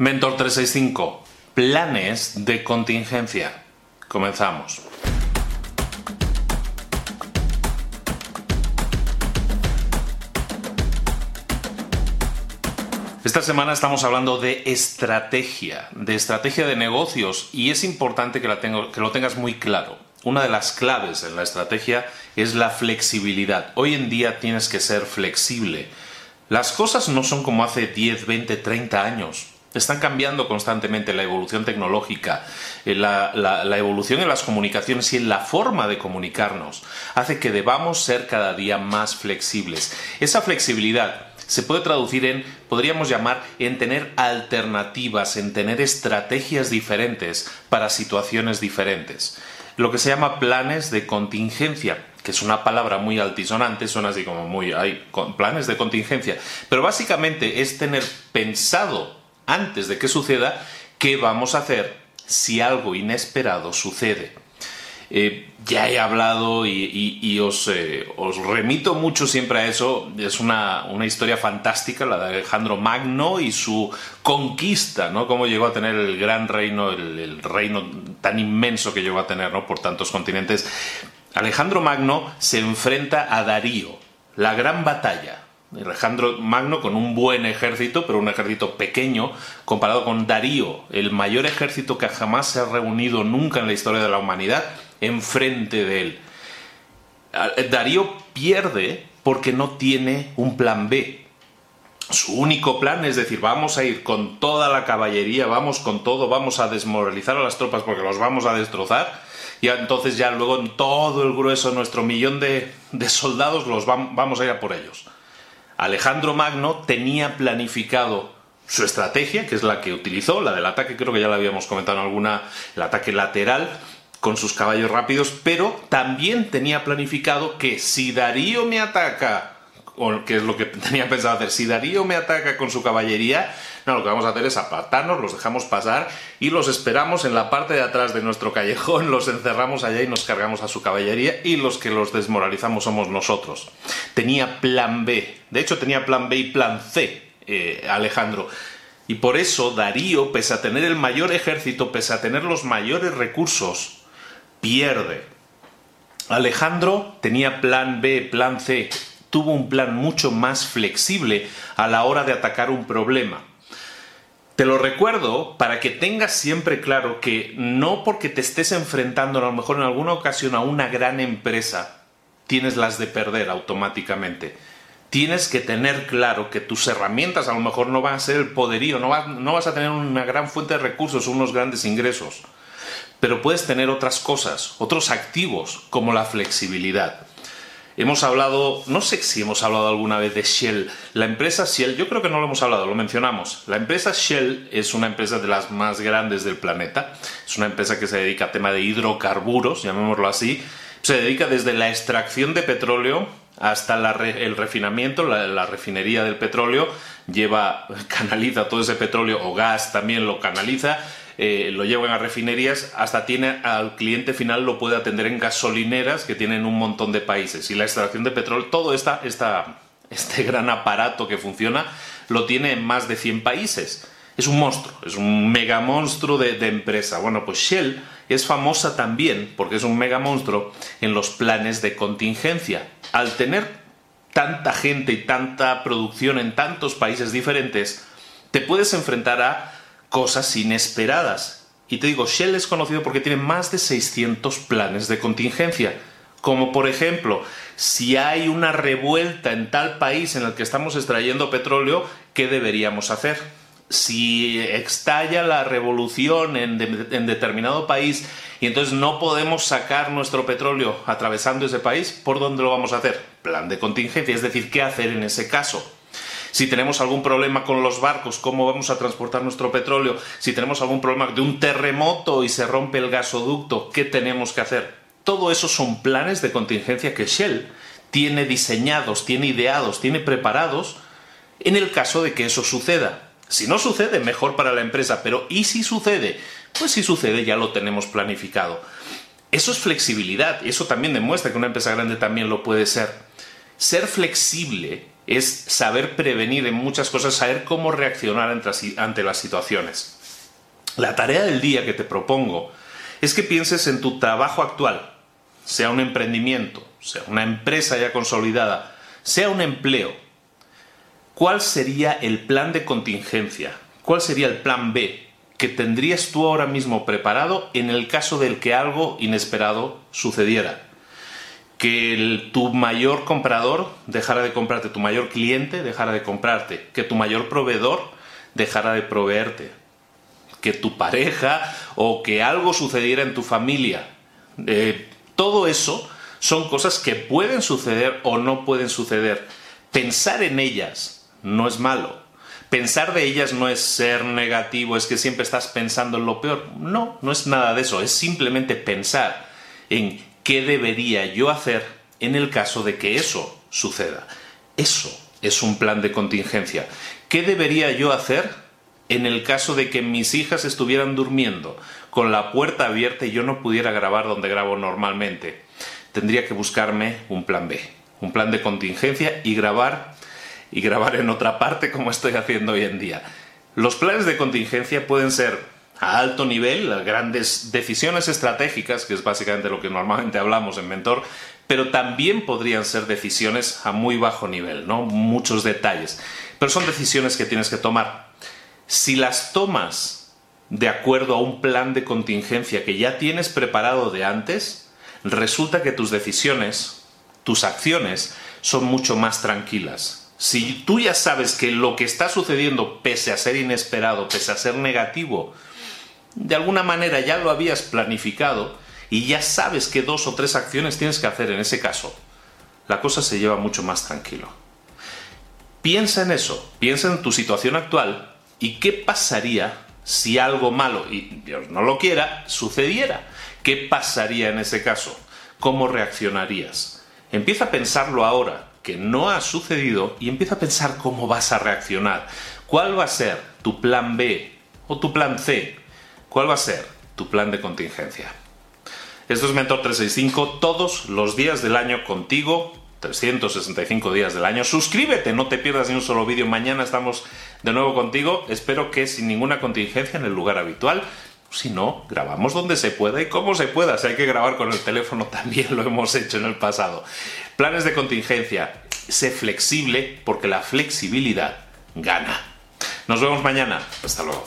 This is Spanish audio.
Mentor 365, planes de contingencia. Comenzamos. Esta semana estamos hablando de estrategia, de estrategia de negocios y es importante que, que, lo tengas muy claro. Una de las claves en la estrategia es la flexibilidad. Hoy en día tienes que ser flexible. Las cosas no son como hace 10, 20, 30 años. Están cambiando constantemente la evolución tecnológica, eh, la, la, evolución en las comunicaciones y en la forma de comunicarnos hace que debamos ser cada día más flexibles. Esa flexibilidad se puede traducir en, podríamos llamar, en tener alternativas, en tener estrategias diferentes para situaciones diferentes. Lo que se llama planes de contingencia, que es una palabra muy altisonante, suena así como muy, hay planes de contingencia, pero básicamente es tener pensado antes de que suceda qué vamos a hacer si algo inesperado sucede. Eh, ya he hablado y, eh, os, remito mucho siempre a eso. Es una, historia fantástica, la de Alejandro Magno y su conquista, ¿no? Cómo llegó a tener el gran reino, el, reino tan inmenso que llegó a tener, ¿no? Por tantos continentes. Alejandro Magno se enfrenta a Darío, la gran batalla. Alejandro Magno con un buen ejército, pero un ejército pequeño, comparado con Darío, el mayor ejército que jamás se ha reunido nunca en la historia de la humanidad, enfrente de él. Darío pierde porque no tiene un plan B. Su único plan es decir, vamos a ir con toda la caballería, vamos con todo, vamos a desmoralizar a las tropas porque los vamos a destrozar. Y entonces ya luego todo el grueso, nuestro millón de, soldados, los vamos a ir a por ellos. Alejandro Magno tenía planificado su estrategia, que es la que utilizó, la del ataque, creo que ya la habíamos comentado en alguna, el ataque lateral con sus caballos rápidos, pero también tenía planificado que si Darío me ataca, o que es lo que tenía pensado hacer, si Darío me ataca con su caballería, no, lo que vamos a hacer es apartarnos, los dejamos pasar y los esperamos en la parte de atrás de nuestro callejón, los encerramos allá y nos cargamos a su caballería y los que los desmoralizamos somos nosotros. Tenía plan B, de hecho tenía plan B y plan C, eh, Alejandro. Y por eso Darío, pese a tener el mayor ejército, pese a tener los mayores recursos, pierde. Alejandro tenía plan B, plan C, tuvo un plan mucho más flexible a la hora de atacar un problema. Te lo recuerdo para que tengas siempre claro que no porque te estés enfrentando a lo mejor en alguna ocasión a una gran empresa, tienes las de perder automáticamente. Tienes que tener claro que tus herramientas a lo mejor no van a ser el poderío, no, vas a tener una gran fuente de recursos, unos grandes ingresos, pero puedes tener otras cosas, otros activos como la flexibilidad. Hemos hablado, no sé si hemos hablado alguna vez de Shell. La empresa Shell, yo creo que no lo hemos hablado, lo mencionamos. La empresa Shell es una empresa de las más grandes del planeta. Es una empresa que se dedica a tema de hidrocarburos, llamémoslo así. Se dedica desde la extracción de petróleo hasta el refinamiento, la, refinería del petróleo, lleva, canaliza todo ese petróleo o gas también lo canaliza eh, lo llevan a refinerías, hasta tiene al cliente final lo puede atender en gasolineras que tienen un montón de países. Y la extracción de petróleo, todo esta, este gran aparato que funciona, lo tiene en más de 100 países. Es un monstruo, es un mega monstruo de, de empresa. Bueno, pues Shell es famosa también, porque es un mega monstruo, en los planes de contingencia. Al tener tanta gente y tanta producción en tantos países diferentes, te puedes enfrentar a cosas inesperadas. Y te digo, Shell es conocido porque tiene más de 600 planes de contingencia. Como por ejemplo, si hay una revuelta en tal país en el que estamos extrayendo petróleo, ¿qué deberíamos hacer? Si estalla la revolución en, en, determinado país y entonces no podemos sacar nuestro petróleo atravesando ese país, ¿por dónde lo vamos a hacer? Plan de contingencia, es decir, ¿qué hacer en ese caso? Si tenemos algún problema con los barcos, cómo vamos a transportar nuestro petróleo, si tenemos algún problema de un terremoto y se rompe el gasoducto, ¿qué tenemos que hacer? Todo eso son planes de contingencia que Shell tiene diseñados, tiene ideados, tiene preparados en el caso de que eso suceda. Si no sucede, mejor para la empresa, pero ¿y si sucede? Pues si sucede ya lo tenemos planificado. Eso es flexibilidad, eso también demuestra que una empresa grande también lo puede ser. Ser flexible es saber prevenir en muchas cosas, saber cómo reaccionar ante las situaciones. La tarea del día que te propongo es que pienses en tu trabajo actual, sea un emprendimiento, sea una empresa ya consolidada, sea un empleo. ¿Cuál sería el plan de contingencia? ¿Cuál sería el plan B que tendrías tú ahora mismo preparado en el caso del que algo inesperado sucediera? Que tu mayor comprador dejara de comprarte, tu mayor cliente dejara de comprarte, que tu mayor proveedor dejara de proveerte, que tu pareja o que algo sucediera en tu familia. Eh, todo eso son cosas que pueden suceder o no pueden suceder. Pensar en ellas no es malo. Pensar de ellas no es ser negativo, es que siempre estás pensando en lo peor. No, no es nada de eso, es simplemente pensar en ¿Qué debería yo hacer en el caso de que eso suceda? Eso es un plan de contingencia. ¿Qué debería yo hacer en el caso de que mis hijas estuvieran durmiendo con la puerta abierta y yo no pudiera grabar donde grabo normalmente? Tendría que buscarme un plan B, un plan de contingencia y grabar y grabar en otra parte como estoy haciendo hoy en día. Los planes de contingencia pueden ser a alto nivel, las grandes decisiones estratégicas, que es básicamente lo que normalmente hablamos en Mentor, pero también podrían ser decisiones a muy bajo nivel, ¿no? Muchos detalles. Pero son decisiones que tienes que tomar. Si las tomas de acuerdo a un plan de contingencia que ya tienes preparado de antes, resulta que tus decisiones, tus acciones, son mucho más tranquilas. Si tú ya sabes que lo que está sucediendo, pese a ser inesperado, pese a ser negativo, de alguna manera ya lo habías planificado y ya sabes qué dos o tres acciones tienes que hacer en ese caso, la cosa se lleva mucho más tranquilo. Piensa en eso, piensa en tu situación actual y qué pasaría si algo malo, y Dios no lo quiera, sucediera. ¿Qué pasaría en ese caso? ¿Cómo reaccionarías? Empieza a pensarlo ahora, que no ha sucedido, y empieza a pensar cómo vas a reaccionar. ¿Cuál va a ser tu plan B o tu plan C ¿Cuál va a ser tu plan de contingencia? Esto es Mentor 365 todos los días del año contigo, 365 días del año. Suscríbete, no te pierdas ni un solo vídeo. Mañana estamos de nuevo contigo. Espero que sin ninguna contingencia en el lugar habitual. Si no, grabamos donde se pueda y como se pueda. Si hay que grabar con el teléfono, también lo hemos hecho en el pasado. Planes de contingencia. Sé flexible porque la flexibilidad gana. Nos vemos mañana. Hasta luego.